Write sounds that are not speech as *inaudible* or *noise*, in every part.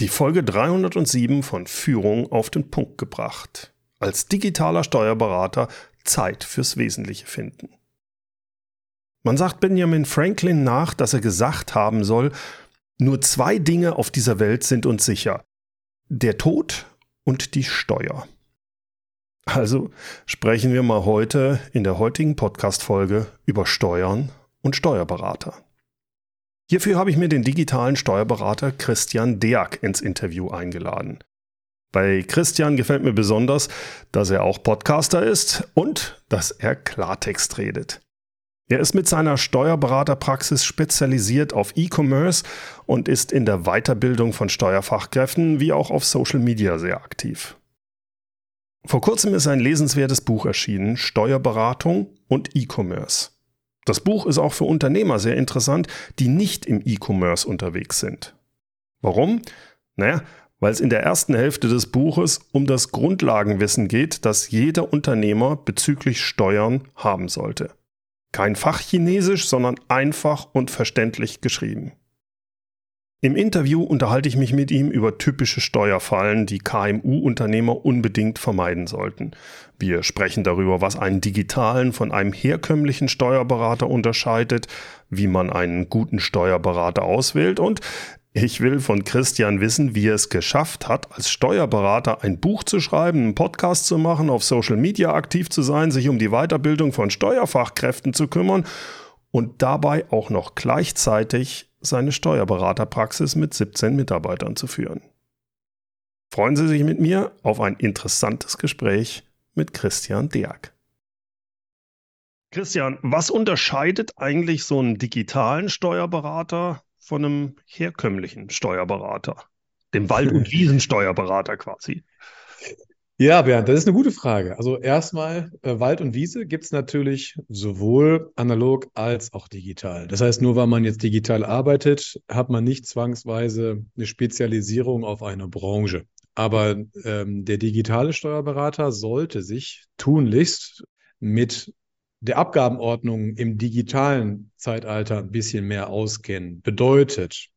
Die Folge 307 von Führung auf den Punkt gebracht. Als digitaler Steuerberater Zeit fürs Wesentliche finden. Man sagt Benjamin Franklin nach, dass er gesagt haben soll, nur zwei Dinge auf dieser Welt sind uns sicher. Der Tod und die Steuer. Also sprechen wir mal heute in der heutigen Podcast-Folge über Steuern und Steuerberater. Hierfür habe ich mir den digitalen Steuerberater Christian Deak ins Interview eingeladen. Bei Christian gefällt mir besonders, dass er auch Podcaster ist und dass er Klartext redet. Er ist mit seiner Steuerberaterpraxis spezialisiert auf E-Commerce und ist in der Weiterbildung von Steuerfachkräften wie auch auf Social Media sehr aktiv. Vor kurzem ist ein lesenswertes Buch erschienen, Steuerberatung und E-Commerce. Das Buch ist auch für Unternehmer sehr interessant, die nicht im E-Commerce unterwegs sind. Warum? Naja, weil es in der ersten Hälfte des Buches um das Grundlagenwissen geht, das jeder Unternehmer bezüglich Steuern haben sollte. Kein Fachchinesisch, sondern einfach und verständlich geschrieben. Im Interview unterhalte ich mich mit ihm über typische Steuerfallen, die KMU-Unternehmer unbedingt vermeiden sollten. Wir sprechen darüber, was einen digitalen von einem herkömmlichen Steuerberater unterscheidet, wie man einen guten Steuerberater auswählt und ich will von Christian wissen, wie er es geschafft hat, als Steuerberater ein Buch zu schreiben, einen Podcast zu machen, auf Social Media aktiv zu sein, sich um die Weiterbildung von Steuerfachkräften zu kümmern und dabei auch noch gleichzeitig seine Steuerberaterpraxis mit 17 Mitarbeitern zu führen. Freuen Sie sich mit mir auf ein interessantes Gespräch mit Christian Deak. Christian, was unterscheidet eigentlich so einen digitalen Steuerberater von einem herkömmlichen Steuerberater? Dem Wald- und *laughs* Wiesensteuerberater quasi. Ja, Bernd, das ist eine gute Frage. Also erstmal, äh, Wald und Wiese gibt es natürlich sowohl analog als auch digital. Das heißt, nur weil man jetzt digital arbeitet, hat man nicht zwangsweise eine Spezialisierung auf eine Branche. Aber ähm, der digitale Steuerberater sollte sich tunlichst mit der Abgabenordnung im digitalen Zeitalter ein bisschen mehr auskennen. Bedeutet,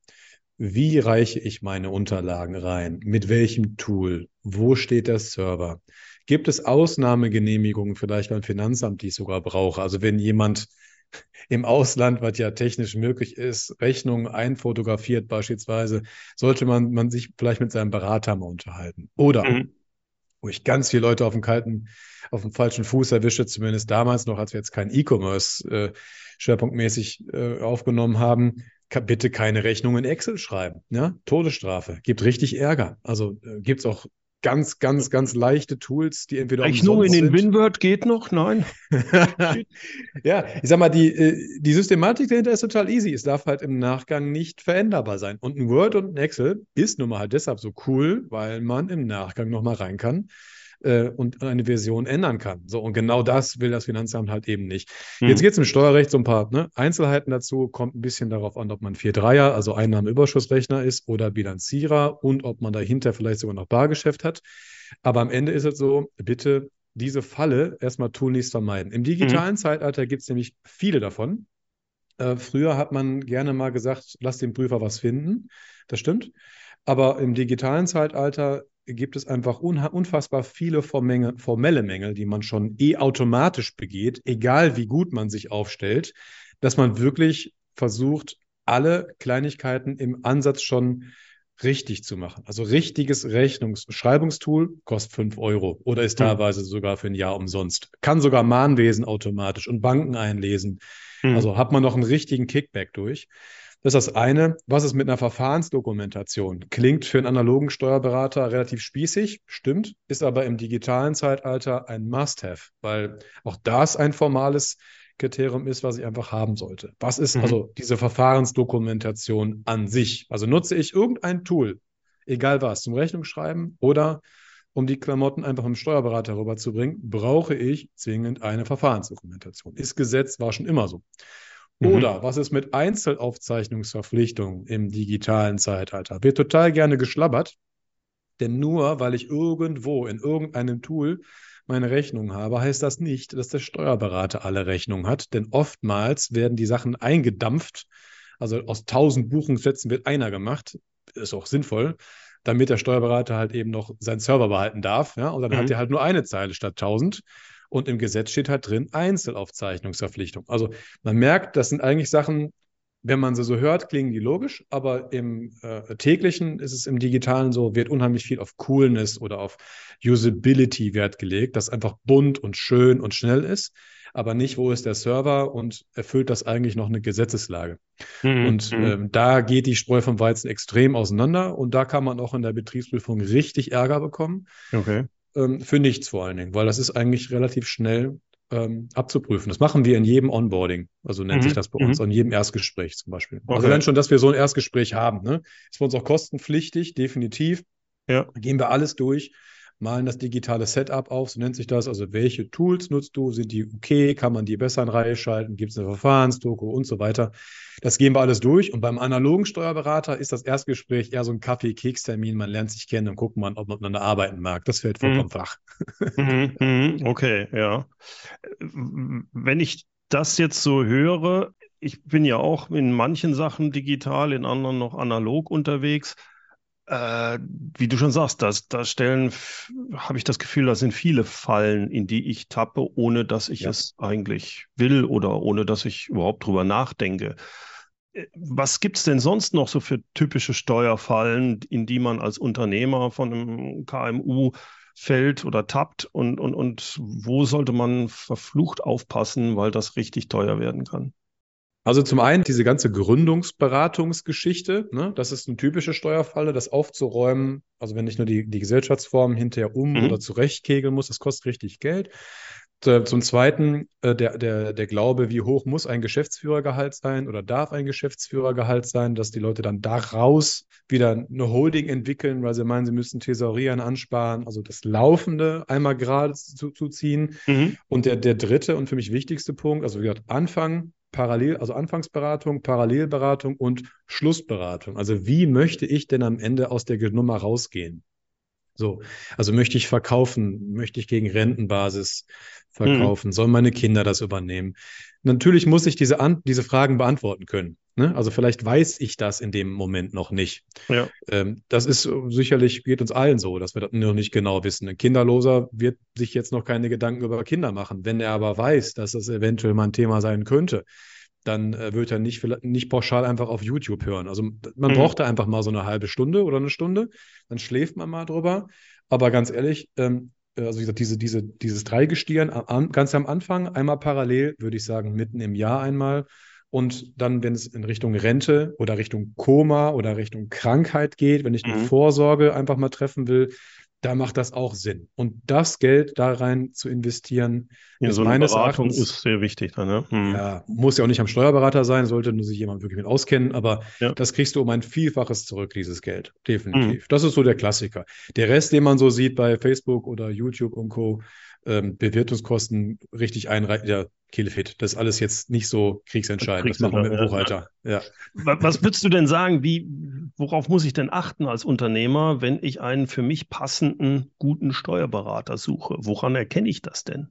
wie reiche ich meine Unterlagen rein? Mit welchem Tool? Wo steht der Server? Gibt es Ausnahmegenehmigungen vielleicht beim Finanzamt, die ich sogar brauche? Also wenn jemand *laughs* im Ausland, was ja technisch möglich ist, Rechnungen einfotografiert beispielsweise, sollte man, man sich vielleicht mit seinem Berater mal unterhalten. Oder mhm. wo ich ganz viele Leute auf dem kalten, auf dem falschen Fuß erwische, zumindest damals noch, als wir jetzt kein E-Commerce äh, schwerpunktmäßig äh, aufgenommen haben, bitte keine Rechnung in Excel schreiben. Ja? Todesstrafe. Gibt richtig Ärger. Also äh, gibt es auch ganz, ganz, ganz leichte Tools, die entweder Rechnung in den WinWord geht noch? Nein. *laughs* ja, ich sag mal, die, äh, die Systematik dahinter ist total easy. Es darf halt im Nachgang nicht veränderbar sein. Und ein Word und ein Excel ist nun mal halt deshalb so cool, weil man im Nachgang nochmal rein kann äh, und eine Version ändern kann. So, und genau das will das Finanzamt halt eben nicht. Mhm. Jetzt geht es im Steuerrecht so ein paar ne, Einzelheiten dazu, kommt ein bisschen darauf an, ob man 4-3er, also Einnahmenüberschussrechner ist oder Bilanzierer und ob man dahinter vielleicht sogar noch Bargeschäft hat. Aber am Ende ist es so, bitte diese Falle erstmal tunlichst vermeiden. Im digitalen mhm. Zeitalter gibt es nämlich viele davon. Äh, früher hat man gerne mal gesagt, lass den Prüfer was finden. Das stimmt. Aber im digitalen Zeitalter gibt es einfach unfassbar viele formelle Mängel, die man schon eh automatisch begeht, egal wie gut man sich aufstellt, dass man wirklich versucht, alle Kleinigkeiten im Ansatz schon richtig zu machen. Also richtiges Rechnungsschreibungstool kostet 5 Euro oder ist hm. teilweise sogar für ein Jahr umsonst. Kann sogar Mahnwesen automatisch und Banken einlesen. Mhm. Also hat man noch einen richtigen Kickback durch. Das ist das eine. Was ist mit einer Verfahrensdokumentation? Klingt für einen analogen Steuerberater relativ spießig, stimmt, ist aber im digitalen Zeitalter ein Must-Have, weil auch das ein formales Kriterium ist, was ich einfach haben sollte. Was ist mhm. also diese Verfahrensdokumentation an sich? Also nutze ich irgendein Tool, egal was, zum Rechnungsschreiben oder um die Klamotten einfach im Steuerberater rüberzubringen, brauche ich zwingend eine Verfahrensdokumentation. Ist Gesetz, war schon immer so. Mhm. Oder was ist mit Einzelaufzeichnungsverpflichtungen im digitalen Zeitalter? Wird total gerne geschlabbert, denn nur weil ich irgendwo in irgendeinem Tool meine Rechnung habe, heißt das nicht, dass der Steuerberater alle Rechnungen hat, denn oftmals werden die Sachen eingedampft. Also aus tausend Buchungssätzen wird einer gemacht, ist auch sinnvoll. damit der Steuerberater halt eben noch seinen Server behalten darf. Ja? Und dann Mhm. hat er halt nur eine Zeile statt 1000. Und im Gesetz steht halt drin Einzelaufzeichnungsverpflichtung. Also man merkt, das sind eigentlich Sachen, wenn man sie so hört, klingen die logisch, aber im äh, täglichen ist es im Digitalen so, wird unheimlich viel auf Coolness oder auf Usability Wert gelegt, dass einfach bunt und schön und schnell ist, aber nicht, wo ist der Server und erfüllt das eigentlich noch eine Gesetzeslage. Mhm. Und Mhm. ähm, da geht die Spreu vom Weizen extrem auseinander und da kann man auch in der Betriebsprüfung richtig Ärger bekommen, okay. Ähm, für nichts vor allen Dingen, weil das ist eigentlich relativ schnell ähm, abzuprüfen. Das machen wir in jedem Onboarding, also nennt Mhm, sich das bei uns, mhm. in jedem Erstgespräch zum Beispiel. Also Okay. wenn schon, dass wir so ein Erstgespräch haben, ne? ist für uns auch kostenpflichtig, definitiv. Ja. Da gehen wir alles durch, malen das digitale Setup auf, so nennt sich das. Also welche Tools nutzt du? Sind die okay? Kann man die besser in Reihe schalten? Gibt es eine Verfahrensdoku und so weiter? Das gehen wir alles durch. Und beim analogen Steuerberater ist das Erstgespräch eher so ein Kaffee-Keks-Termin. Man lernt sich kennen und guckt mal, ob man miteinander arbeiten mag. Das fällt vollkommen flach. Mhm, *laughs* mhm, okay, ja. Wenn ich das jetzt so höre, ich bin ja auch in manchen Sachen digital, in anderen noch analog unterwegs. Äh, wie du schon sagst, das, da stellen, habe ich das Gefühl, da sind viele Fallen, in die ich tappe, ohne dass ich Ja. es eigentlich will oder ohne dass ich überhaupt drüber nachdenke. Äh, Was gibt's denn sonst noch so für typische Steuerfallen, in die man als Unternehmer von einem KMU fällt oder tappt und, und, und wo sollte man verflucht aufpassen, weil das richtig teuer werden kann? Also zum einen diese ganze Gründungsberatungsgeschichte, ne, das ist eine typische Steuerfalle, das aufzuräumen, also wenn ich nur die, die Gesellschaftsform hinterher um Mhm. oder zurechtkegeln muss, das kostet richtig Geld. Zum Zweiten äh, der, der, der Glaube, wie hoch muss ein Geschäftsführergehalt sein oder darf ein Geschäftsführergehalt sein, dass die Leute dann daraus wieder eine Holding entwickeln, weil sie meinen, sie müssen Thesaurieren ansparen, also das Laufende einmal gerade zu, zu ziehen. Mhm. Und der, der dritte und für mich wichtigste Punkt, also wie gesagt, Anfang, parallel, also Anfangsberatung, Parallelberatung und Schlussberatung. Also wie möchte ich denn am Ende aus der Nummer rausgehen? So, also möchte ich verkaufen, möchte ich gegen Rentenbasis verkaufen, sollen meine Kinder das übernehmen? Natürlich muss ich diese, An diese Fragen beantworten können. Ne? Also vielleicht weiß ich das in dem Moment noch nicht. Ja. Ähm, das ist äh, sicherlich, geht uns allen so, dass wir das noch nicht genau wissen. Ein Kinderloser wird sich jetzt noch keine Gedanken über Kinder machen. Wenn er aber weiß, dass das eventuell mal ein Thema sein könnte, dann äh, wird er nicht, nicht pauschal einfach auf YouTube hören. Also man Mhm. braucht da einfach mal so eine halbe Stunde oder eine Stunde, dann schläft man mal drüber. Aber ganz ehrlich, ähm, äh, also wie gesagt, diese, diese, dieses Dreigestirn am, ganz am Anfang, einmal parallel, würde ich sagen, mitten im Jahr einmal. Und dann, wenn es in Richtung Rente oder Richtung Koma oder Richtung Krankheit geht, wenn ich eine Mhm. Vorsorge einfach mal treffen will, da macht das auch Sinn. Und das Geld da rein zu investieren, Ja, ist so eine meines Beratung Erachtens ist sehr wichtig dann, ne? Mhm. ja, muss ja auch nicht am Steuerberater sein, sollte nur sich jemand wirklich mit auskennen, aber Ja. das kriegst du um ein Vielfaches zurück, dieses Geld. Definitiv. Das ist so der Klassiker. Der Rest, den man so sieht bei Facebook oder YouTube und Co., ähm, Bewertungskosten richtig einreichen, ja, Killefit. Das ist alles jetzt nicht so kriegsentscheidend. Das machen wir mit dem Buchhalter. Ja. Wa- Was würdest du denn sagen, wie, worauf muss ich denn achten als Unternehmer, wenn ich einen für mich passenden, guten Steuerberater suche? Woran erkenne ich das denn?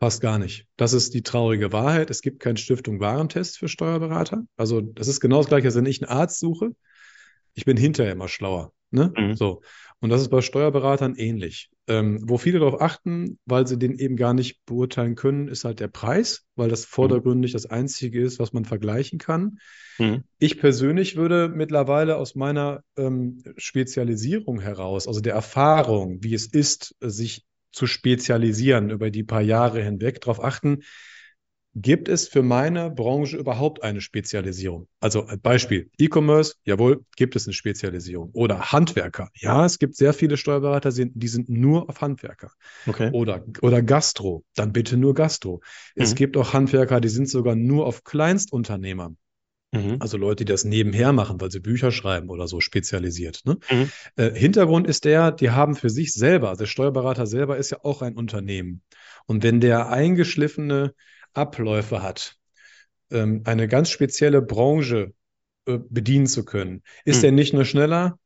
Fast gar nicht. Das ist die traurige Wahrheit. Es gibt keinen Stiftung-Warentest für Steuerberater. Also, das ist genau das Gleiche, als wenn ich einen Arzt suche. Ich bin hinterher immer schlauer. Ne? Mhm. So. Und das ist bei Steuerberatern ähnlich. Ähm, wo viele darauf achten, weil sie den eben gar nicht beurteilen können, ist halt der Preis, weil das vordergründig das Einzige ist, was man vergleichen kann. Mhm. Ich persönlich würde mittlerweile aus meiner ähm, Spezialisierung heraus, also der Erfahrung, wie es ist, sich zu spezialisieren über die paar Jahre hinweg, darauf achten, gibt es für meine Branche überhaupt eine Spezialisierung? Also ein Beispiel, E-Commerce, jawohl, gibt es eine Spezialisierung. Oder Handwerker, ja, es gibt sehr viele Steuerberater, die sind- nur auf Handwerker. Okay. Oder, oder Gastro, dann bitte nur Gastro. Es Mhm. gibt auch Handwerker, die sind sogar nur auf Kleinstunternehmer. Mhm. Also Leute, die das nebenher machen, weil sie Bücher schreiben oder so spezialisiert. Ne? Mhm. Äh, Hintergrund ist der, die haben für sich selber, also der Steuerberater selber ist ja auch ein Unternehmen. Und wenn der eingeschliffene Abläufe hat, ähm, eine ganz spezielle Branche äh, bedienen zu können, ist Mhm. er nicht nur schneller,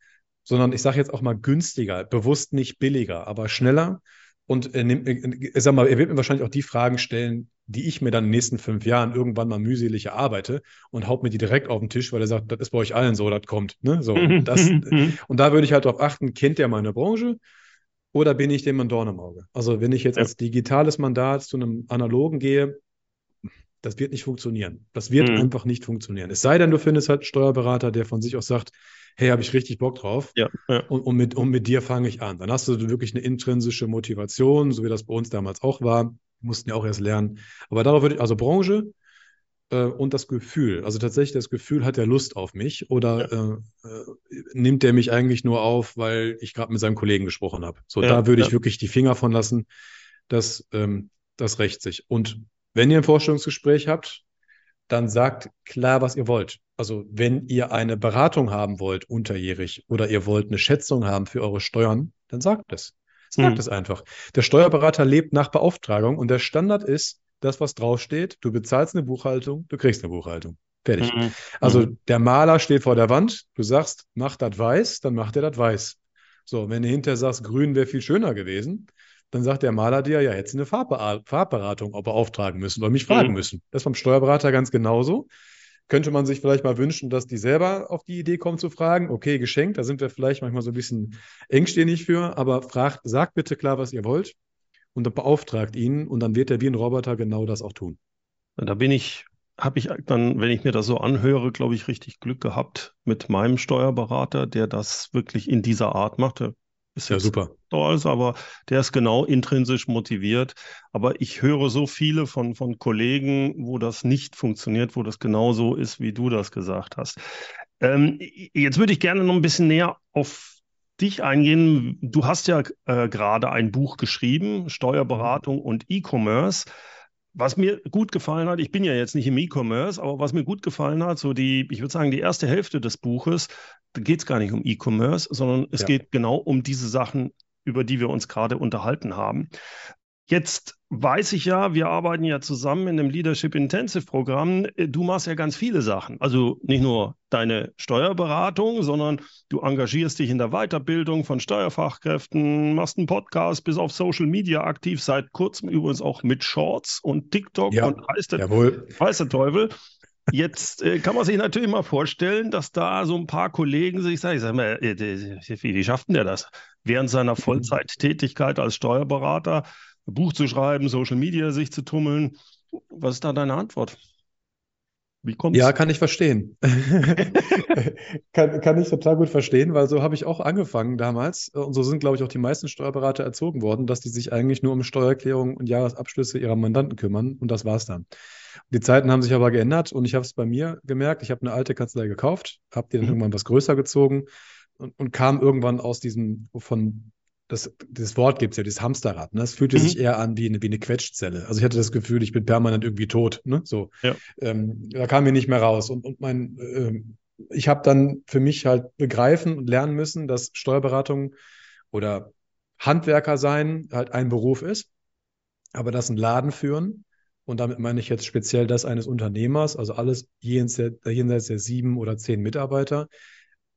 sondern ich sage jetzt auch mal günstiger, bewusst nicht billiger, aber schneller Und er nimmt, ich sag mal, er wird mir wahrscheinlich auch die Fragen stellen, die ich mir dann in den nächsten fünf Jahren irgendwann mal mühselig erarbeite und haut mir die direkt auf den Tisch, weil er sagt, das ist bei euch allen so, das kommt. Ne? So, *laughs* das, und da würde ich halt darauf achten, kennt der meine Branche oder bin ich dem ein Dorn im Auge? Also wenn ich jetzt ja. als digitales Mandat zu einem analogen gehe, das wird nicht funktionieren. Das wird mhm. einfach nicht funktionieren. Es sei denn, du findest halt einen Steuerberater, der von sich aus sagt, hey, habe ich richtig Bock drauf. Ja, ja. Und, und, mit, und mit dir fange ich an. Dann hast du wirklich eine intrinsische Motivation, so wie das bei uns damals auch war. Wir mussten ja auch erst lernen. Aber darauf würde ich, also Branche äh, und das Gefühl. Also tatsächlich das Gefühl, hat er Lust auf mich oder ja. äh, äh, nimmt er mich eigentlich nur auf, weil ich gerade mit seinem Kollegen gesprochen habe. So, da würde ich wirklich die Finger von lassen. Das, ähm, das rächt sich. Und wenn ihr ein Vorstellungsgespräch habt, dann sagt klar, was ihr wollt. Also wenn ihr eine Beratung haben wollt unterjährig oder ihr wollt eine Schätzung haben für eure Steuern, dann sagt es. Sagt mhm. es einfach. Der Steuerberater lebt nach Beauftragung und der Standard ist, das, was draufsteht, du bezahlst eine Buchhaltung, du kriegst eine Buchhaltung. Fertig. Mhm. Also mhm. der Maler steht vor der Wand, du sagst, mach das weiß, dann macht er das weiß. So, wenn du hinterher sagst, grün wäre viel schöner gewesen, dann sagt der Maler dir, ja, jetzt eine Farbberatung beauftragen müssen oder mich fragen mhm. müssen. Das ist beim Steuerberater ganz genauso. Könnte man sich vielleicht mal wünschen, dass die selber auf die Idee kommen zu fragen, okay, geschenkt, da sind wir vielleicht manchmal so ein bisschen engstirnig für, aber fragt, sagt bitte klar, was ihr wollt und dann beauftragt ihn und dann wird er wie ein Roboter genau das auch tun. Da bin ich, habe ich dann, wenn ich mir das so anhöre, glaube ich, richtig Glück gehabt mit meinem Steuerberater, der das wirklich in dieser Art machte. Ist ja super. Stolz, aber der ist genau intrinsisch motiviert. Aber ich höre so viele von, von Kollegen, wo das nicht funktioniert, wo das genau so ist, wie du das gesagt hast. Ähm, jetzt würde ich gerne noch ein bisschen näher auf dich eingehen. Du hast ja äh, gerade ein Buch geschrieben, Steuerberatung und E-Commerce. Was mir gut gefallen hat, ich bin ja jetzt nicht im E-Commerce, aber was mir gut gefallen hat, so die, ich würde sagen, die erste Hälfte des Buches, da geht es gar nicht um E-Commerce, sondern es ja. geht genau um diese Sachen, über die wir uns gerade unterhalten haben. Jetzt weiß ich ja, wir arbeiten ja zusammen in dem Leadership Intensive Programm. Du machst ja ganz viele Sachen. Also nicht nur deine Steuerberatung, sondern du engagierst dich in der Weiterbildung von Steuerfachkräften, machst einen Podcast, bist auf Social Media aktiv, seit kurzem übrigens auch mit Shorts und TikTok ja, und heißt der, weiß der Teufel. Jetzt äh, kann man sich natürlich mal vorstellen, dass da so ein paar Kollegen sich sagen, ich sag mal, äh, wie, wie schafft denn der das? Während seiner Vollzeittätigkeit als Steuerberater Buch zu schreiben, Social Media sich zu tummeln. Was ist da deine Antwort? Wie kommt's? Ja, kann ich verstehen. *laughs* kann, kann ich total gut verstehen, weil so habe ich auch angefangen damals. Und so sind, glaube ich, auch die meisten Steuerberater erzogen worden, dass die sich eigentlich nur um Steuererklärung und Jahresabschlüsse ihrer Mandanten kümmern. Und das war's dann. Die Zeiten haben sich aber geändert und ich habe es bei mir gemerkt. Ich habe eine alte Kanzlei gekauft, habe die dann mhm. irgendwann was größer gezogen und, und kam irgendwann aus diesem von das, das Wort gibt es ja, dieses Hamsterrad. Ne? Das fühlte mhm. sich eher an wie eine, wie eine Quetschzelle. Also ich hatte das Gefühl, ich bin permanent irgendwie tot. Ne? So, ja. ähm, da kam mir nicht mehr raus. Und, und mein, ähm, ich habe dann für mich halt begreifen und lernen müssen, dass Steuerberatung oder Handwerker sein halt ein Beruf ist, aber das ein Laden führen. Und damit meine ich jetzt speziell das eines Unternehmers, also alles jenseits der sieben oder zehn Mitarbeiter,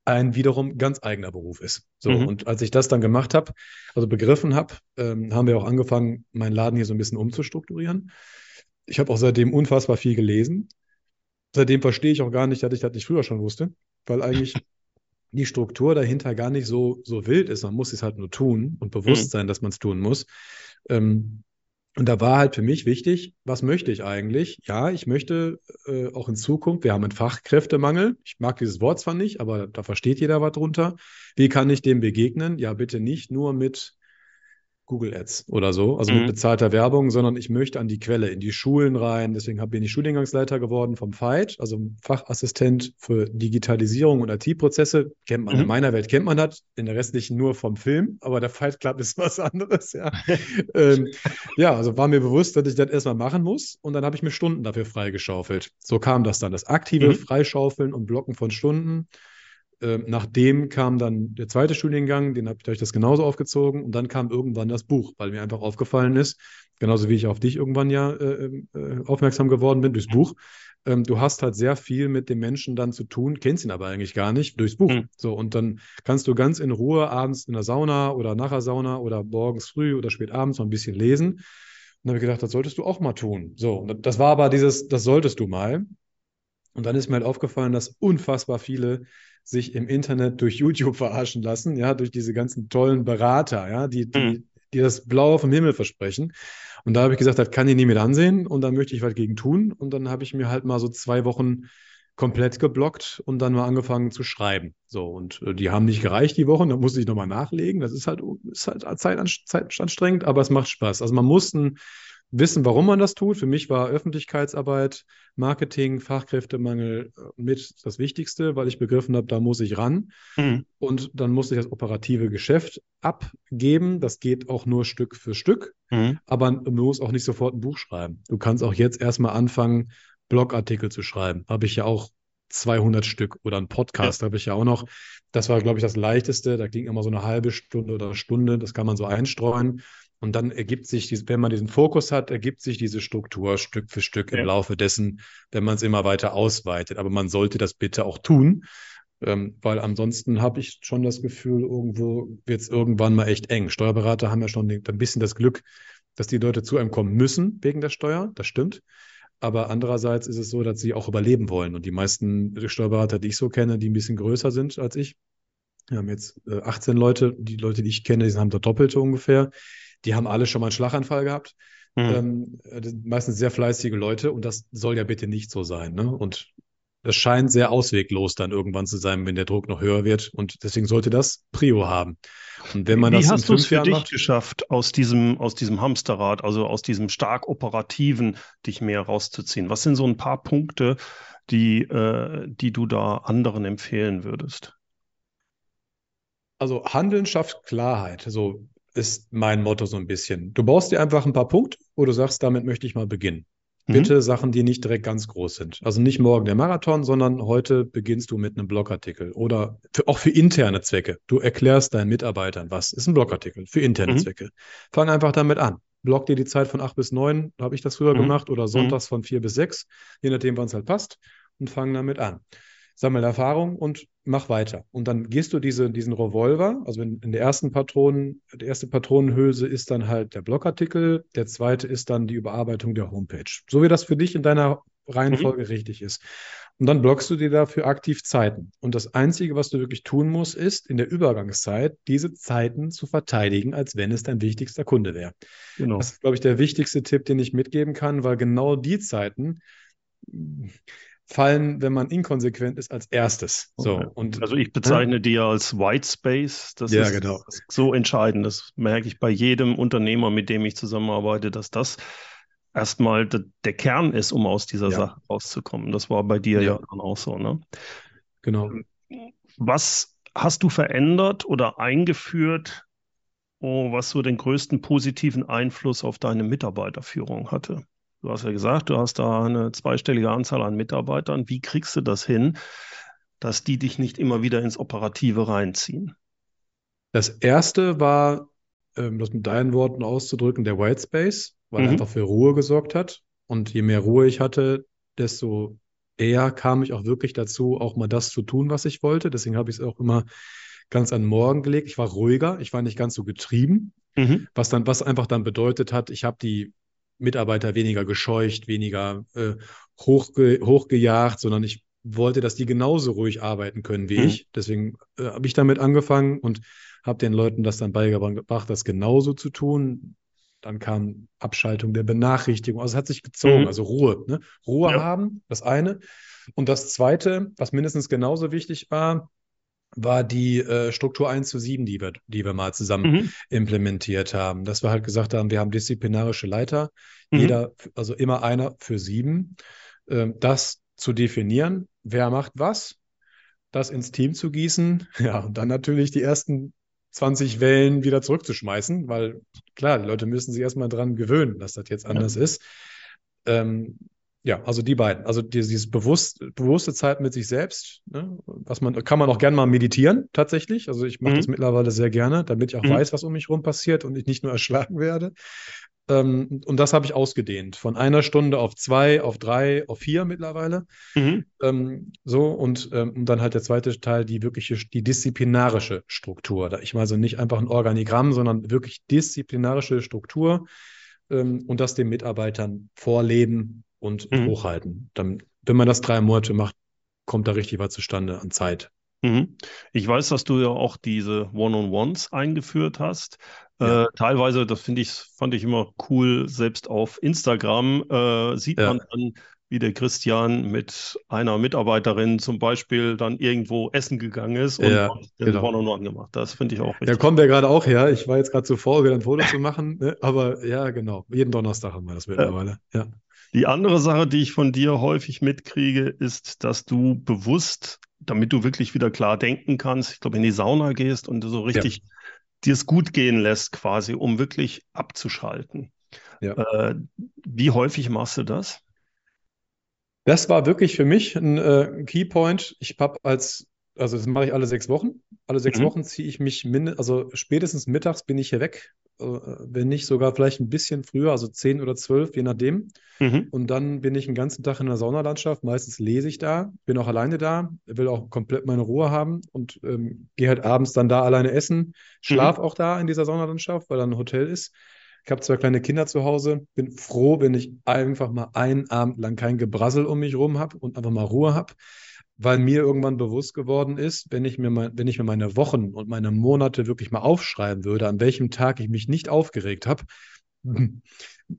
ein wiederum ganz eigener Beruf ist. So, mhm. und als ich das dann gemacht habe, also begriffen habe, ähm, haben wir auch angefangen, meinen Laden hier so ein bisschen umzustrukturieren. Ich habe auch seitdem unfassbar viel gelesen. Seitdem verstehe ich auch gar nicht, dass ich das nicht früher schon wusste, weil eigentlich *laughs* die Struktur dahinter gar nicht so, so wild ist. Man muss es halt nur tun und bewusst mhm. sein, dass man es tun muss. Ähm, und da war halt für mich wichtig, was möchte ich eigentlich? Ja, ich möchte äh, auch in Zukunft, wir haben einen Fachkräftemangel. Ich mag dieses Wort zwar nicht, aber da versteht jeder was drunter. Wie kann ich dem begegnen? Ja, bitte nicht nur mit Google Ads oder so, also mhm. mit bezahlter Werbung, sondern ich möchte an die Quelle, in die Schulen rein. Deswegen bin ich Studiengangsleiter geworden vom FIGHT, also Fachassistent für Digitalisierung und IT-Prozesse. Kennt man, mhm. in meiner Welt kennt man das, in der restlichen nur vom Film, aber der Fight Club ist was anderes, ja. *laughs* ähm, ja, also war mir bewusst, dass ich das erstmal machen muss und dann habe ich mir Stunden dafür freigeschaufelt. So kam das dann, das aktive mhm. Freischaufeln und Blocken von Stunden. Ähm, nachdem kam dann der zweite Studiengang, den habe ich das genauso aufgezogen und dann kam irgendwann das Buch, weil mir einfach aufgefallen ist, genauso wie ich auf dich irgendwann ja äh, äh, aufmerksam geworden bin durchs Buch, ähm, du hast halt sehr viel mit dem Menschen dann zu tun, kennst ihn aber eigentlich gar nicht, durchs Buch. Mhm. So, und dann kannst du ganz in Ruhe abends in der Sauna oder nach der Sauna oder morgens früh oder spät abends noch ein bisschen lesen. Und dann habe ich gedacht, das solltest du auch mal tun. So, das war aber dieses, das solltest du mal. Und dann ist mir halt aufgefallen, dass unfassbar viele sich im Internet durch YouTube verarschen lassen, ja, durch diese ganzen tollen Berater, ja, die, die, mhm. die das Blaue vom Himmel versprechen. Und da habe ich gesagt, das kann ich nie mit ansehen und dann möchte ich was gegen tun. Und dann habe ich mir halt mal so zwei Wochen komplett geblockt und dann mal angefangen zu schreiben. So, und äh, die haben nicht gereicht die Wochen, da musste ich nochmal nachlegen. Das ist halt, ist halt zeitanstrengend, aber es macht Spaß. Also man muss ein wissen, warum man das tut. Für mich war Öffentlichkeitsarbeit, Marketing, Fachkräftemangel äh, mit das Wichtigste, weil ich begriffen habe, da muss ich ran. Mhm. Und dann musste ich das operative Geschäft abgeben. Das geht auch nur Stück für Stück, mhm. aber man muss auch nicht sofort ein Buch schreiben. Du kannst auch jetzt erstmal anfangen, Blogartikel zu schreiben. Habe ich ja auch 200 Stück oder ein Podcast ja. habe ich ja auch noch. Das war, glaube ich, das Leichteste. Da ging immer so eine halbe Stunde oder Stunde. Das kann man so einstreuen. Und dann ergibt sich, wenn man diesen Fokus hat, ergibt sich diese Struktur Stück für Stück ja. im Laufe dessen, wenn man es immer weiter ausweitet. Aber man sollte das bitte auch tun, ähm, weil ansonsten habe ich schon das Gefühl, irgendwo wird es irgendwann mal echt eng. Steuerberater haben ja schon ein bisschen das Glück, dass die Leute zu einem kommen müssen wegen der Steuer. Das stimmt. Aber andererseits ist es so, dass sie auch überleben wollen. Und die meisten Steuerberater, die ich so kenne, die ein bisschen größer sind als ich, wir haben jetzt äh, 18 Leute. Die Leute, die ich kenne, die haben da Doppelte ungefähr die haben alle schon mal einen Schlaganfall gehabt. Mhm. Ähm, meistens sehr fleißige Leute und das soll ja bitte nicht so sein. Ne? Und das scheint sehr ausweglos dann irgendwann zu sein, wenn der Druck noch höher wird. Und deswegen sollte das Prio haben. Und wenn man Wie das hast du es für Jahren dich macht, geschafft, aus diesem, aus diesem Hamsterrad, also aus diesem stark operativen, dich mehr rauszuziehen? Was sind so ein paar Punkte, die, äh, die du da anderen empfehlen würdest? Also Handeln schafft Klarheit. Also ist mein Motto so ein bisschen. Du baust dir einfach ein paar Punkte, wo du sagst, damit möchte ich mal beginnen. Mhm. Bitte Sachen, die nicht direkt ganz groß sind. Also nicht morgen der Marathon, sondern heute beginnst du mit einem Blogartikel oder für, auch für interne Zwecke. Du erklärst deinen Mitarbeitern, was ist ein Blogartikel für interne mhm. Zwecke. Fang einfach damit an. Block dir die Zeit von acht bis neun, habe ich das früher mhm. gemacht, oder sonntags von vier bis sechs, je nachdem, wann es halt passt, und fang damit an sammel Erfahrung und mach weiter. Und dann gehst du diese, diesen Revolver, also in, in der ersten Patronen, die erste Patronenhülse ist dann halt der Blogartikel, der zweite ist dann die Überarbeitung der Homepage. So wie das für dich in deiner Reihenfolge mhm. richtig ist. Und dann blockst du dir dafür aktiv Zeiten. Und das Einzige, was du wirklich tun musst, ist in der Übergangszeit diese Zeiten zu verteidigen, als wenn es dein wichtigster Kunde wäre. Genau. Das ist, glaube ich, der wichtigste Tipp, den ich mitgeben kann, weil genau die Zeiten fallen, wenn man inkonsequent ist, als erstes. So, und, also ich bezeichne äh, die ja als White Space. Das ja, ist genau. so entscheidend. Das merke ich bei jedem Unternehmer, mit dem ich zusammenarbeite, dass das erstmal de, der Kern ist, um aus dieser ja. Sache rauszukommen. Das war bei dir ja, ja dann auch so, ne? Genau. Was hast du verändert oder eingeführt, oh, was so den größten positiven Einfluss auf deine Mitarbeiterführung hatte? Du hast ja gesagt, du hast da eine zweistellige Anzahl an Mitarbeitern. Wie kriegst du das hin, dass die dich nicht immer wieder ins Operative reinziehen? Das erste war, ähm, das mit deinen Worten auszudrücken, der White Space, weil mhm. er einfach für Ruhe gesorgt hat. Und je mehr Ruhe ich hatte, desto eher kam ich auch wirklich dazu, auch mal das zu tun, was ich wollte. Deswegen habe ich es auch immer ganz an Morgen gelegt. Ich war ruhiger, ich war nicht ganz so getrieben, mhm. was dann, was einfach dann bedeutet hat, ich habe die Mitarbeiter weniger gescheucht, weniger äh, hochge hochgejagt, sondern ich wollte, dass die genauso ruhig arbeiten können wie mhm. ich. Deswegen äh, habe ich damit angefangen und habe den Leuten das dann beigebracht, das genauso zu tun. Dann kam Abschaltung der Benachrichtigung. Also es hat sich gezogen, mhm. also Ruhe. Ne? Ruhe ja. haben, das eine. Und das zweite, was mindestens genauso wichtig war, war die äh, Struktur 1 zu 7, die wir, die wir mal zusammen mhm. implementiert haben. Dass wir halt gesagt haben, wir haben disziplinarische Leiter, mhm. jeder, also immer einer für sieben. Äh, das zu definieren, wer macht was, das ins Team zu gießen, *laughs* ja, und dann natürlich die ersten 20 Wellen wieder zurückzuschmeißen, weil klar, die Leute müssen sich erstmal dran gewöhnen, dass das jetzt anders ja. ist. Ähm, ja, also die beiden. Also dieses bewusst, bewusste Zeit mit sich selbst, ne? was man, kann man auch gerne mal meditieren, tatsächlich. Also ich mache mhm. das mittlerweile sehr gerne, damit ich auch mhm. weiß, was um mich herum passiert und ich nicht nur erschlagen werde. Ähm, und das habe ich ausgedehnt. Von einer Stunde auf zwei, auf drei, auf vier mittlerweile. Mhm. Ähm, so, und, ähm, dann halt der zweite Teil, die wirkliche, die disziplinarische Struktur. Da ich meine also nicht einfach ein Organigramm, sondern wirklich disziplinarische Struktur ähm, und das den Mitarbeitern vorleben und mhm. hochhalten. Dann, wenn man das drei Monate macht, kommt da richtig was zustande an Zeit. Mhm. Ich weiß, dass du ja auch diese One-on-Ones eingeführt hast. Ja. Äh, teilweise, das finde ich, fand ich immer cool, selbst auf Instagram äh, sieht ja. man dann, wie der Christian mit einer Mitarbeiterin zum Beispiel dann irgendwo essen gegangen ist und ja, den genau. One-on-One gemacht. Das finde ich auch richtig. Da kommen wir gerade auch her. Ich war jetzt gerade zu faul, wieder ein Foto zu machen, ne? aber ja, genau. Jeden Donnerstag haben wir das mittlerweile. Ja. Die andere Sache, die ich von dir häufig mitkriege, ist, dass du bewusst, damit du wirklich wieder klar denken kannst, ich glaube, in die Sauna gehst und so richtig ja. dir es gut gehen lässt, quasi, um wirklich abzuschalten. Ja. Äh, wie häufig machst du das? Das war wirklich für mich ein äh, Keypoint. Ich habe als, also das mache ich alle sechs Wochen. Alle sechs mhm. Wochen ziehe ich mich, also spätestens mittags bin ich hier weg wenn nicht sogar vielleicht ein bisschen früher, also zehn oder zwölf, je nachdem. Mhm. Und dann bin ich den ganzen Tag in der Saunalandschaft. Meistens lese ich da, bin auch alleine da, will auch komplett meine Ruhe haben und ähm, gehe halt abends dann da alleine essen. Schlaf mhm. auch da in dieser Saunalandschaft, weil da ein Hotel ist. Ich habe zwei kleine Kinder zu Hause. Bin froh, wenn ich einfach mal einen Abend lang kein Gebrassel um mich rum habe und einfach mal Ruhe habe weil mir irgendwann bewusst geworden ist, wenn ich mir mal, wenn ich mir meine Wochen und meine Monate wirklich mal aufschreiben würde, an welchem Tag ich mich nicht aufgeregt habe, *laughs*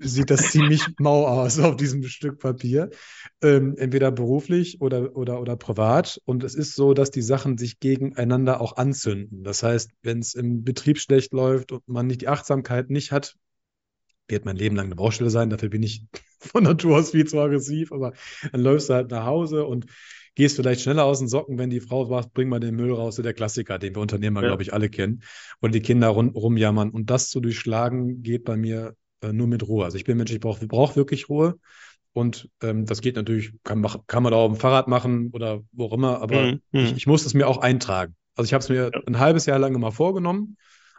sieht das ziemlich *laughs* mau aus auf diesem Stück Papier. Ähm, entweder beruflich oder, oder, oder privat. Und es ist so, dass die Sachen sich gegeneinander auch anzünden. Das heißt, wenn es im Betrieb schlecht läuft und man nicht die Achtsamkeit nicht hat, wird mein Leben lang eine Baustelle sein. Dafür bin ich *laughs* von Natur aus viel zu aggressiv, aber dann läufst du halt nach Hause und gehst vielleicht schneller aus den Socken, wenn die Frau sagt, bring mal den Müll raus, so der Klassiker, den wir Unternehmer, ja. glaube ich, alle kennen. Und die Kinder rund, rumjammern. Und das zu durchschlagen, geht bei mir äh, nur mit Ruhe. Also ich bin Mensch, ich brauche brauch wirklich Ruhe. Und ähm, das geht natürlich, kann, kann man da auf dem Fahrrad machen oder wo auch immer, aber mhm. ich, mhm. ich muss es mir auch eintragen. Also ich habe es mir ja. ein halbes Jahr lang immer vorgenommen.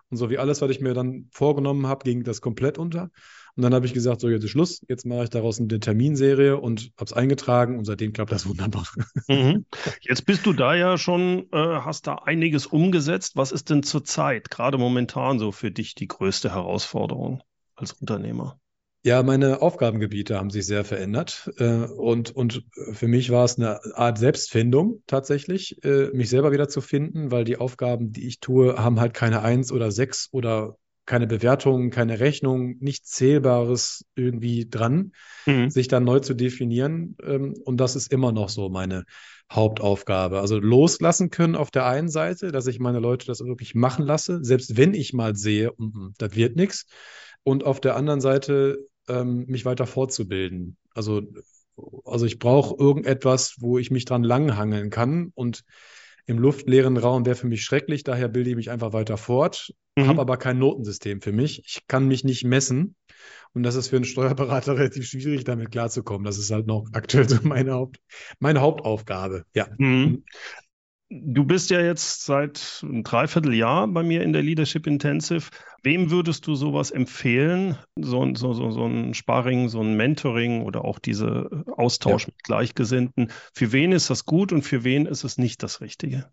Und so wie alles, was ich mir dann vorgenommen habe, ging das komplett unter. Und dann habe ich gesagt, so jetzt ist Schluss, jetzt mache ich daraus eine Terminserie und habe es eingetragen und seitdem klappt das *laughs* wunderbar. Mhm. Jetzt bist du da ja schon, äh, hast da einiges umgesetzt. Was ist denn zurzeit, gerade momentan so für dich die größte Herausforderung als Unternehmer? Ja, meine Aufgabengebiete haben sich sehr verändert. Äh, und, und für mich war es eine Art Selbstfindung tatsächlich, äh, mich selber wieder zu finden, weil die Aufgaben, die ich tue, haben halt keine Eins oder sechs oder keine Bewertung, keine Rechnung, nichts Zählbares irgendwie dran, mhm. sich dann neu zu definieren. Ähm, und das ist immer noch so meine Hauptaufgabe. Also loslassen können auf der einen Seite, dass ich meine Leute das wirklich machen lasse, selbst wenn ich mal sehe, mm, mm, da wird nichts. Und auf der anderen Seite ähm, mich weiter fortzubilden. Also, also ich brauche irgendetwas, wo ich mich dran langhangeln kann und im luftleeren Raum wäre für mich schrecklich, daher bilde ich mich einfach weiter fort, mhm. habe aber kein Notensystem für mich. Ich kann mich nicht messen. Und das ist für einen Steuerberater *laughs* relativ schwierig, damit klarzukommen. Das ist halt noch aktuell so meine, Haupt, meine Hauptaufgabe. Ja. Mhm. Du bist ja jetzt seit einem Dreivierteljahr bei mir in der Leadership Intensive. Wem würdest du sowas empfehlen? So, so, so, so ein Sparring, so ein Mentoring oder auch diese Austausch ja. mit Gleichgesinnten. Für wen ist das gut und für wen ist es nicht das Richtige?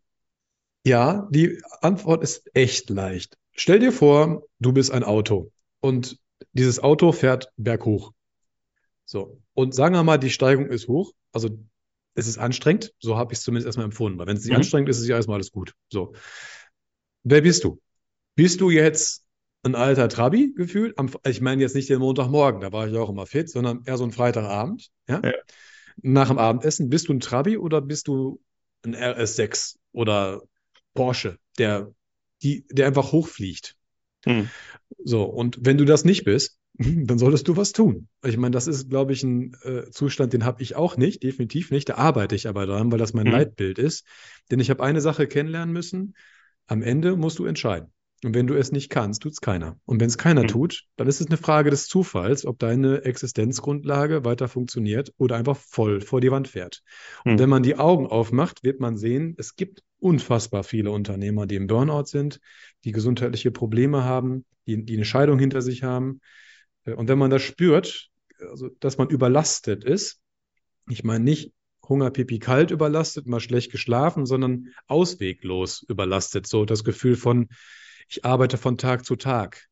Ja, die Antwort ist echt leicht. Stell dir vor, du bist ein Auto und dieses Auto fährt berghoch. So. Und sagen wir mal, die Steigung ist hoch. Also es ist anstrengend, so habe ich es zumindest erstmal empfunden. Weil wenn es nicht mhm. anstrengend ist, ist ja erstmal alles gut. So. Wer bist du? Bist du jetzt ein alter Trabi gefühlt? Am, ich meine jetzt nicht den Montagmorgen, da war ich auch immer fit, sondern eher so ein Freitagabend. Ja? ja. Nach dem Abendessen, bist du ein Trabi oder bist du ein RS6 oder Porsche, der, die, der einfach hochfliegt? Mhm. So, und wenn du das nicht bist, *laughs* dann solltest du was tun. Ich meine, das ist, glaube ich, ein äh, Zustand, den habe ich auch nicht, definitiv nicht. Da arbeite ich aber daran, weil das mein mhm. Leitbild ist. Denn ich habe eine Sache kennenlernen müssen. Am Ende musst du entscheiden. Und wenn du es nicht kannst, tut es keiner. Und wenn es keiner mhm. tut, dann ist es eine Frage des Zufalls, ob deine Existenzgrundlage weiter funktioniert oder einfach voll vor die Wand fährt. Mhm. Und wenn man die Augen aufmacht, wird man sehen, es gibt unfassbar viele Unternehmer, die im Burnout sind, die gesundheitliche Probleme haben, die, die eine Scheidung hinter sich haben, Und wenn man das spürt, also dass man überlastet ist, ich meine nicht Hunger, Pipi, kalt überlastet, mal schlecht geschlafen, sondern ausweglos überlastet. So das Gefühl von, ich arbeite von Tag zu Tag.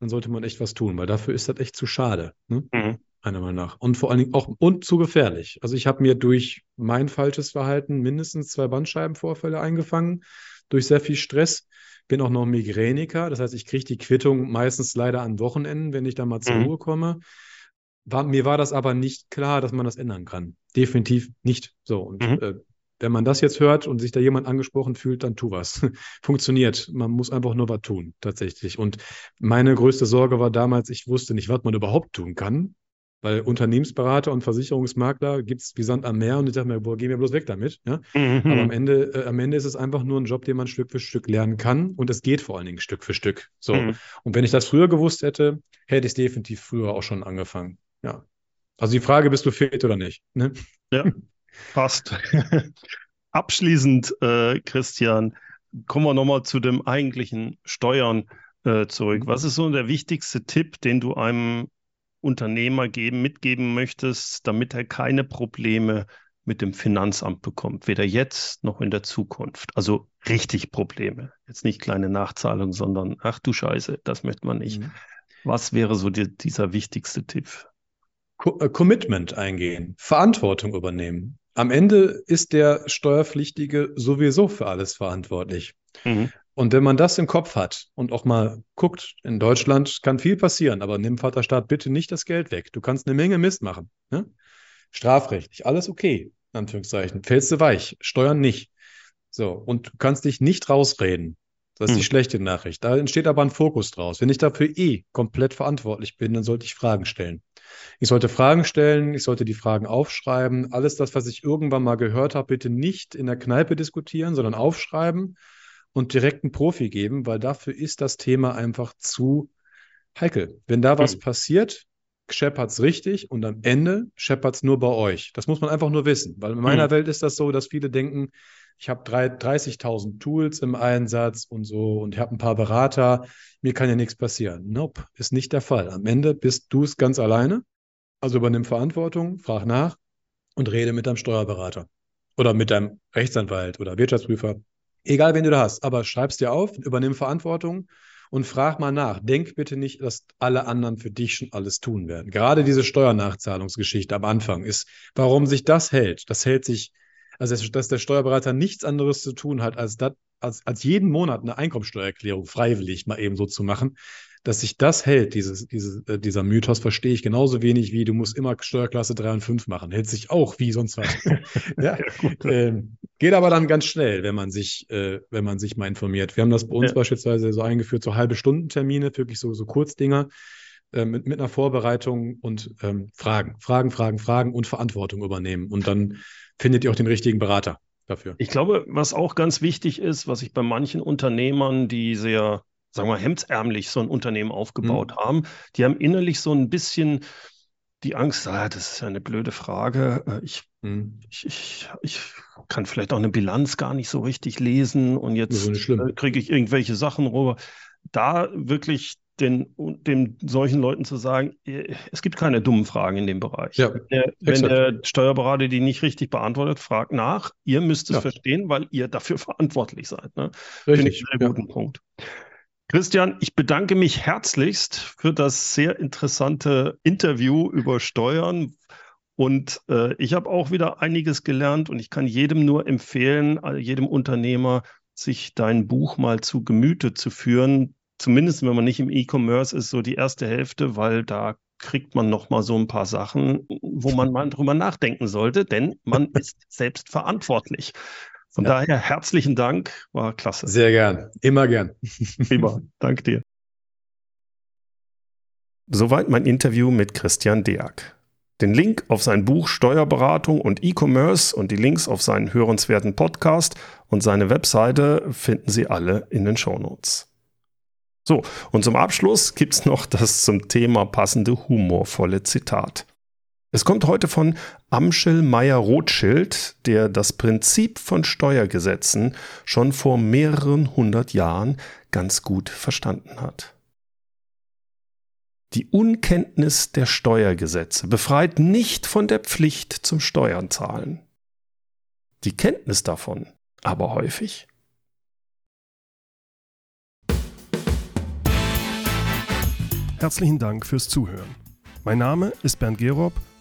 Dann sollte man echt was tun, weil dafür ist das echt zu schade. Ne? Mhm. Meiner Meinung nach. Und vor allen Dingen auch und zu gefährlich. Also ich habe mir durch mein falsches Verhalten mindestens zwei Bandscheibenvorfälle eingefangen, durch sehr viel Stress. Bin auch noch Migräniker, das heißt, ich kriege die Quittung meistens leider an Wochenenden, wenn ich da mal zur mhm. Ruhe komme. War, mir war das aber nicht klar, dass man das ändern kann. Definitiv nicht so. Und mhm. äh, wenn man das jetzt hört und sich da jemand angesprochen fühlt, dann tu was. *laughs* Funktioniert. Man muss einfach nur was tun, tatsächlich. Und meine größte Sorge war damals, ich wusste nicht, was man überhaupt tun kann. Weil Unternehmensberater und Versicherungsmakler gibt es wie Sand am Meer und ich dachte mir, boah, gehen wir bloß weg damit. Ja? Mhm. Aber am Ende, äh, am Ende ist es einfach nur ein Job, den man Stück für Stück lernen kann und es geht vor allen Dingen Stück für Stück. So. Mhm. Und wenn ich das früher gewusst hätte, hätte ich es definitiv früher auch schon angefangen. Ja. Also die Frage, bist du fit oder nicht? Ne? Ja, passt. *laughs* Abschließend, äh, Christian, kommen wir nochmal zu dem eigentlichen Steuern äh, zurück. Mhm. Was ist so der wichtigste Tipp, den du einem Unternehmer geben, mitgeben möchtest, damit er keine Probleme mit dem Finanzamt bekommt, weder jetzt noch in der Zukunft. Also richtig Probleme. Jetzt nicht kleine Nachzahlungen, sondern ach du Scheiße, das möchte man nicht. Mhm. Was wäre so die, dieser wichtigste Tipp? Äh, Commitment eingehen, Verantwortung übernehmen. Am Ende ist der Steuerpflichtige sowieso für alles verantwortlich. Mhm. Und wenn man das im Kopf hat und auch mal guckt, in Deutschland kann viel passieren, aber nimm Vaterstaat bitte nicht das Geld weg. Du kannst eine Menge Mist machen. Ne? Strafrechtlich, alles okay, in Anführungszeichen. Fällst du weich, Steuern nicht. So, und du kannst dich nicht rausreden. Das ist hm. die schlechte Nachricht. Da entsteht aber ein Fokus draus. Wenn ich dafür eh komplett verantwortlich bin, dann sollte ich Fragen stellen. Ich sollte Fragen stellen, ich sollte die Fragen aufschreiben. Alles das, was ich irgendwann mal gehört habe, bitte nicht in der Kneipe diskutieren, sondern aufschreiben und direkt einen Profi geben, weil dafür ist das Thema einfach zu heikel. Wenn da was hm. passiert, scheppert's richtig und am Ende scheppert's nur bei euch. Das muss man einfach nur wissen, weil in meiner hm. Welt ist das so, dass viele denken, ich habe 30.000 Tools im Einsatz und so und ich habe ein paar Berater, mir kann ja nichts passieren. Nope, ist nicht der Fall. Am Ende bist du es ganz alleine. Also übernimm Verantwortung, frag nach und rede mit deinem Steuerberater oder mit deinem Rechtsanwalt oder Wirtschaftsprüfer. Egal, wen du da hast, aber schreib's dir auf, übernimm Verantwortung und frag mal nach. Denk bitte nicht, dass alle anderen für dich schon alles tun werden. Gerade diese Steuernachzahlungsgeschichte am Anfang ist, warum sich das hält. Das hält sich also, dass der Steuerberater nichts anderes zu tun hat, als, dat, als, als jeden Monat eine Einkommensteuererklärung freiwillig mal eben so zu machen. Dass sich das hält, dieses, dieses, äh, dieser Mythos, verstehe ich genauso wenig wie du musst immer Steuerklasse 3 und 5 machen. Hält sich auch wie sonst was. *laughs* ja, ähm, geht aber dann ganz schnell, wenn man sich, äh, wenn man sich mal informiert. Wir haben das bei uns ja. beispielsweise so eingeführt, so halbe Stundentermine, wirklich so, so Kurzdinger äh, mit, mit einer Vorbereitung und ähm, Fragen, Fragen, Fragen, Fragen und Verantwortung übernehmen. Und dann findet ihr auch den richtigen Berater dafür. Ich glaube, was auch ganz wichtig ist, was ich bei manchen Unternehmern, die sehr, sagen wir, hemdsärmlich so ein Unternehmen aufgebaut mhm. haben, die haben innerlich so ein bisschen die Angst, ah, das ist ja eine blöde Frage. Äh, ich, mhm. ich, ich, ich, kann vielleicht auch eine Bilanz gar nicht so richtig lesen und jetzt äh, kriege ich irgendwelche Sachen rüber. Da wirklich den, den solchen Leuten zu sagen, es gibt keine dummen Fragen in dem Bereich. Ja, wenn, der, wenn der Steuerberater die nicht richtig beantwortet, fragt nach. Ihr müsst es ja. verstehen, weil ihr dafür *laughs* verantwortlich seid. Ne? Finde ich einen sehr guten ja. Punkt. Christian, ich bedanke mich herzlichst für das sehr interessante Interview über Steuern. Und äh, ich habe auch wieder einiges gelernt und ich kann jedem nur empfehlen, jedem Unternehmer, sich dein Buch mal zu Gemüte zu führen zumindest wenn man nicht im E-Commerce ist, so die erste Hälfte, weil da kriegt man noch mal so ein paar Sachen, wo man mal drüber nachdenken sollte, denn man ist selbst verantwortlich. Von ja. daher herzlichen Dank, war klasse. Sehr gern, immer gern. *laughs* Prima, danke dir. Soweit mein Interview mit Christian Deak. Den Link auf sein Buch Steuerberatung und E-Commerce und die Links auf seinen hörenswerten Podcast und seine Webseite finden Sie alle in den Shownotes. So, und zum Abschluss gibt es noch das zum Thema passende humorvolle Zitat. Es kommt heute von Amschel Meyer-Rothschild, der das Prinzip von Steuergesetzen schon vor mehreren hundert Jahren ganz gut verstanden hat. Die Unkenntnis der Steuergesetze befreit nicht von der Pflicht zum Steuern zahlen. Die Kenntnis davon aber häufig. Herzlichen Dank fürs Zuhören. Mein Name ist Bernd Gerob